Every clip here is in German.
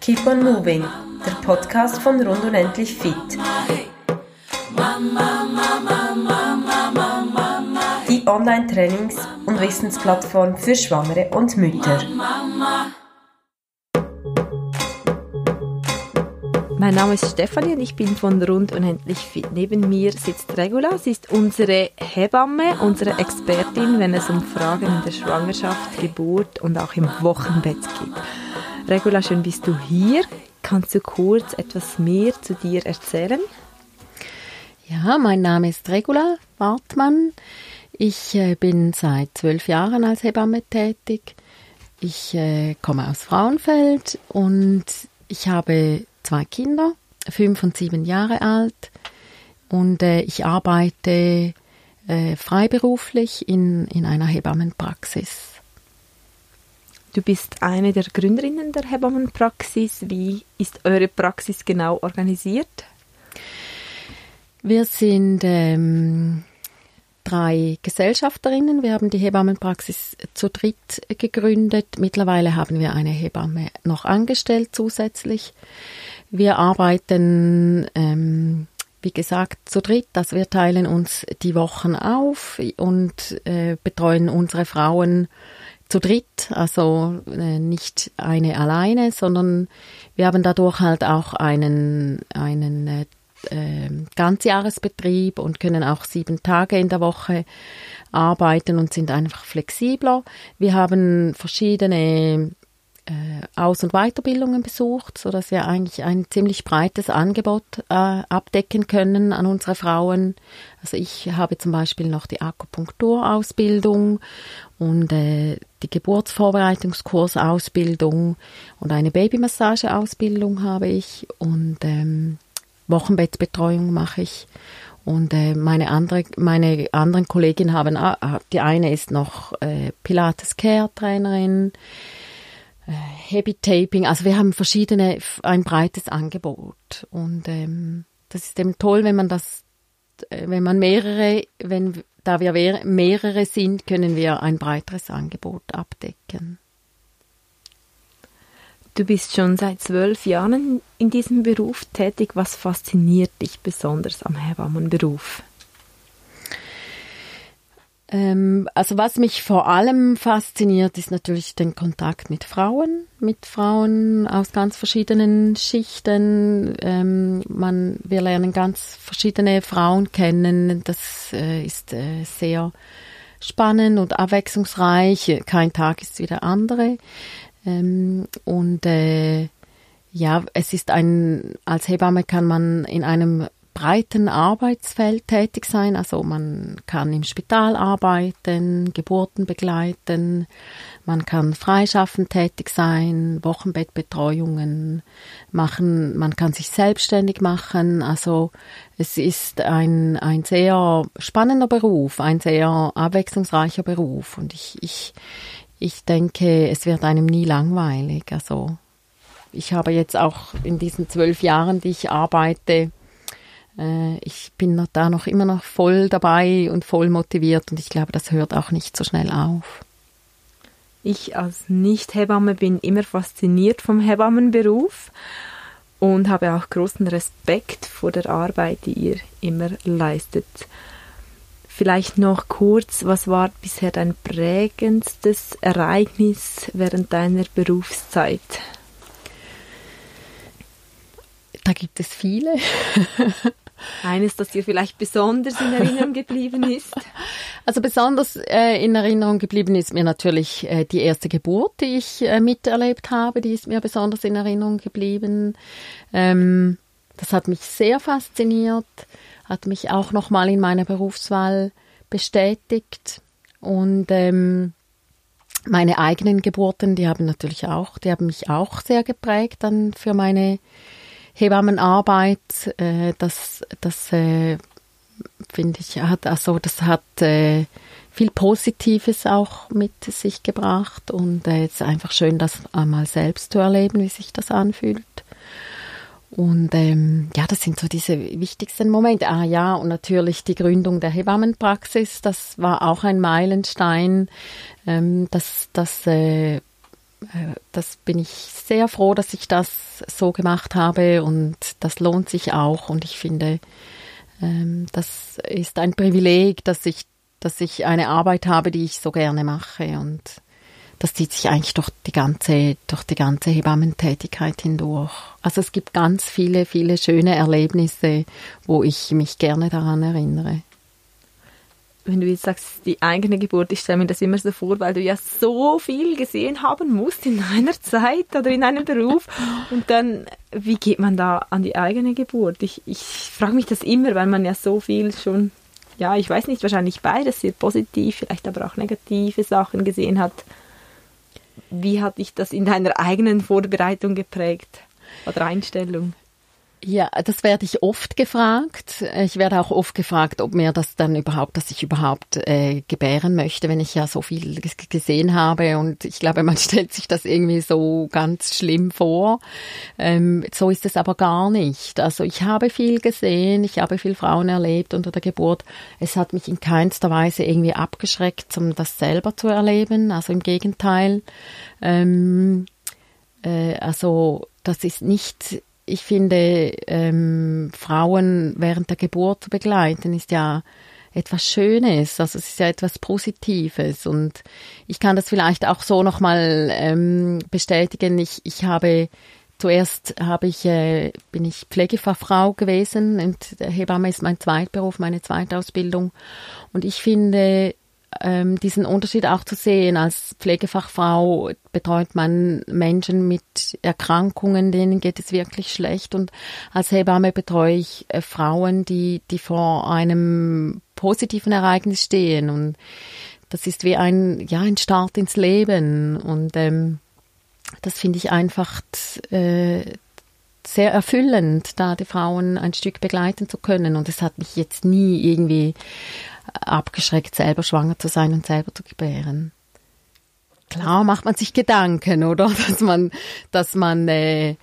Keep on Moving, der Podcast von Rund und Endlich Fit. Die Online-Trainings- und Wissensplattform für Schwangere und Mütter. Mein Name ist Stefanie und ich bin von Rund und Endlich Fit. Neben mir sitzt Regula. Sie ist unsere Hebamme, unsere Expertin, wenn es um Fragen in der Schwangerschaft, Geburt und auch im Wochenbett geht. Regula, schön bist du hier. Kannst du kurz etwas mehr zu dir erzählen? Ja, mein Name ist Regula Wartmann. Ich äh, bin seit zwölf Jahren als Hebamme tätig. Ich äh, komme aus Frauenfeld und ich habe zwei Kinder, fünf und sieben Jahre alt. Und äh, ich arbeite äh, freiberuflich in, in einer Hebammenpraxis. Du bist eine der Gründerinnen der Hebammenpraxis. Wie ist eure Praxis genau organisiert? Wir sind ähm, drei Gesellschafterinnen. Wir haben die Hebammenpraxis zu dritt gegründet. Mittlerweile haben wir eine Hebamme noch angestellt zusätzlich. Wir arbeiten, ähm, wie gesagt, zu dritt. Also wir teilen uns die Wochen auf und äh, betreuen unsere Frauen zu dritt, also äh, nicht eine alleine, sondern wir haben dadurch halt auch einen, einen äh, äh, Ganzjahresbetrieb und können auch sieben Tage in der Woche arbeiten und sind einfach flexibler. Wir haben verschiedene Aus- und Weiterbildungen besucht, so dass wir eigentlich ein ziemlich breites Angebot äh, abdecken können an unsere Frauen. Also ich habe zum Beispiel noch die Akupunkturausbildung und äh, die Geburtsvorbereitungskursausbildung und eine Babymassageausbildung habe ich und ähm, Wochenbettbetreuung mache ich. Und äh, meine, andere, meine anderen Kolleginnen haben, äh, die eine ist noch äh, Pilates Care Trainerin, äh, Heavy Taping. Also wir haben verschiedene, ein breites Angebot. Und ähm, das ist eben toll, wenn man das, äh, wenn man mehrere, wenn da wir mehrere sind, können wir ein breiteres Angebot abdecken. Du bist schon seit zwölf Jahren in diesem Beruf tätig. Was fasziniert dich besonders am Hebammenberuf? Ähm, also was mich vor allem fasziniert, ist natürlich den Kontakt mit Frauen, mit Frauen aus ganz verschiedenen Schichten. Ähm, man, wir lernen ganz verschiedene Frauen kennen. Das äh, ist äh, sehr spannend und abwechslungsreich. Kein Tag ist wie der andere. Ähm, und äh, ja, es ist ein, als Hebamme kann man in einem breiten Arbeitsfeld tätig sein. Also man kann im Spital arbeiten, Geburten begleiten, man kann freischaffend tätig sein, Wochenbettbetreuungen machen, man kann sich selbstständig machen. Also es ist ein, ein sehr spannender Beruf, ein sehr abwechslungsreicher Beruf und ich, ich, ich denke, es wird einem nie langweilig. Also ich habe jetzt auch in diesen zwölf Jahren, die ich arbeite, äh, ich bin da noch immer noch voll dabei und voll motiviert und ich glaube, das hört auch nicht so schnell auf. Ich als Nicht-Hebamme bin immer fasziniert vom Hebammenberuf und habe auch großen Respekt vor der Arbeit, die ihr immer leistet. Vielleicht noch kurz, was war bisher dein prägendstes Ereignis während deiner Berufszeit? Da gibt es viele. Eines, das dir vielleicht besonders in Erinnerung geblieben ist? Also besonders äh, in Erinnerung geblieben ist mir natürlich äh, die erste Geburt, die ich äh, miterlebt habe. Die ist mir besonders in Erinnerung geblieben. Ähm, das hat mich sehr fasziniert, hat mich auch nochmal in meiner Berufswahl bestätigt und ähm, meine eigenen Geburten, die haben natürlich auch, die haben mich auch sehr geprägt dann für meine Hebammenarbeit, äh, das, das äh, finde ich, hat also das hat äh, viel Positives auch mit sich gebracht und äh, es ist einfach schön, das einmal selbst zu erleben, wie sich das anfühlt. Und ähm, ja, das sind so diese wichtigsten Momente. Ah ja, und natürlich die Gründung der Hebammenpraxis, das war auch ein Meilenstein. Ähm, das, das, äh, das bin ich sehr froh, dass ich das so gemacht habe und das lohnt sich auch. Und ich finde, ähm, das ist ein Privileg, dass ich, dass ich eine Arbeit habe, die ich so gerne mache und das zieht sich eigentlich durch die ganze, durch die ganze Hebammentätigkeit hindurch. Also es gibt ganz viele, viele schöne Erlebnisse, wo ich mich gerne daran erinnere. Wenn du jetzt sagst, die eigene Geburt, ich stelle mir das immer so vor, weil du ja so viel gesehen haben musst in einer Zeit oder in einem Beruf. Und dann, wie geht man da an die eigene Geburt? Ich, ich frage mich das immer, weil man ja so viel schon, ja, ich weiß nicht, wahrscheinlich beides sehr positiv, vielleicht aber auch negative Sachen gesehen hat. Wie hat dich das in deiner eigenen Vorbereitung geprägt oder Einstellung? Ja, das werde ich oft gefragt. Ich werde auch oft gefragt, ob mir das dann überhaupt, dass ich überhaupt äh, gebären möchte, wenn ich ja so viel gesehen habe. Und ich glaube, man stellt sich das irgendwie so ganz schlimm vor. Ähm, so ist es aber gar nicht. Also ich habe viel gesehen, ich habe viel Frauen erlebt unter der Geburt. Es hat mich in keinster Weise irgendwie abgeschreckt, um das selber zu erleben. Also im Gegenteil. Ähm, äh, also das ist nicht ich finde, ähm, Frauen während der Geburt zu begleiten, ist ja etwas Schönes, also es ist ja etwas Positives. Und ich kann das vielleicht auch so nochmal ähm, bestätigen. Ich, ich habe zuerst habe ich äh, bin ich Pflegefachfrau gewesen und Hebamme ist mein Zweitberuf, meine Zweitausbildung. Und ich finde ähm, diesen Unterschied auch zu sehen. Als Pflegefachfrau betreut man Menschen mit Erkrankungen, denen geht es wirklich schlecht. Und als Hebamme betreue ich äh, Frauen, die, die vor einem positiven Ereignis stehen. Und das ist wie ein, ja, ein Start ins Leben. Und ähm, das finde ich einfach äh, sehr erfüllend, da die Frauen ein Stück begleiten zu können. Und es hat mich jetzt nie irgendwie abgeschreckt, selber schwanger zu sein und selber zu gebären. Klar macht man sich Gedanken, oder? Dass man, dass man, äh,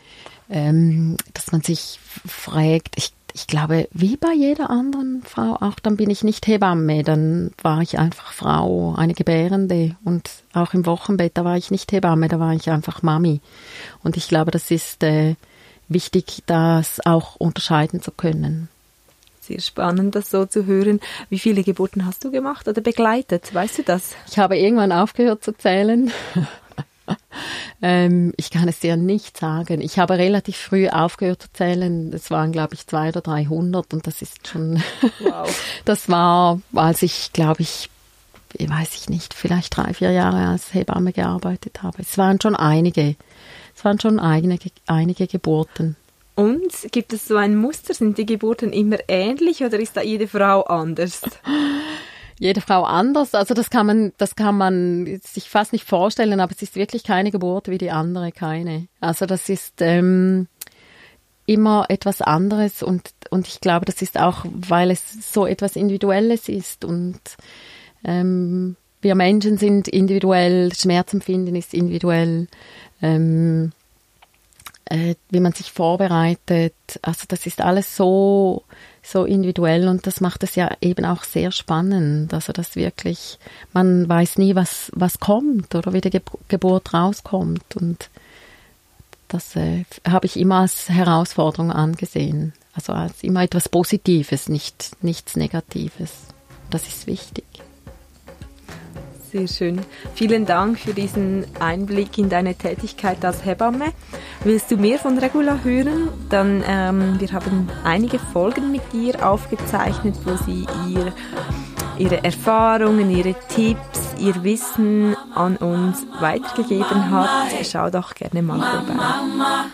ähm, dass man sich fragt, ich, ich glaube, wie bei jeder anderen Frau auch, dann bin ich nicht Hebamme, dann war ich einfach Frau, eine Gebärende und auch im Wochenbett, da war ich nicht Hebamme, da war ich einfach Mami. Und ich glaube, das ist äh, wichtig, das auch unterscheiden zu können. Sehr spannend, das so zu hören. Wie viele Geburten hast du gemacht oder begleitet? Weißt du das? Ich habe irgendwann aufgehört zu zählen. ähm, ich kann es dir nicht sagen. Ich habe relativ früh aufgehört zu zählen. Es waren, glaube ich, zwei oder 300 und das ist schon, wow. das war, als ich, glaube ich, weiß ich nicht, vielleicht drei, vier Jahre als Hebamme gearbeitet habe. Es waren schon einige, es waren schon einige, einige Geburten. Und gibt es so ein Muster? Sind die Geburten immer ähnlich oder ist da jede Frau anders? jede Frau anders. Also das kann man, das kann man sich fast nicht vorstellen, aber es ist wirklich keine Geburt wie die andere, keine. Also das ist ähm, immer etwas anderes und, und ich glaube, das ist auch, weil es so etwas Individuelles ist und ähm, wir Menschen sind individuell, Schmerzempfinden ist individuell. Ähm, äh, wie man sich vorbereitet. Also das ist alles so, so individuell und das macht es ja eben auch sehr spannend. Also das wirklich, man weiß nie, was, was kommt oder wie die Ge Geburt rauskommt und das äh, habe ich immer als Herausforderung angesehen. Also als immer etwas Positives, nicht nichts Negatives. Das ist wichtig. Sehr schön. Vielen Dank für diesen Einblick in deine Tätigkeit als Hebamme. Willst du mehr von Regula hören? Dann, ähm, wir haben einige Folgen mit dir aufgezeichnet, wo sie ihr, ihre Erfahrungen, ihre Tipps, ihr Wissen an uns weitergegeben hat. Schau doch gerne mal vorbei.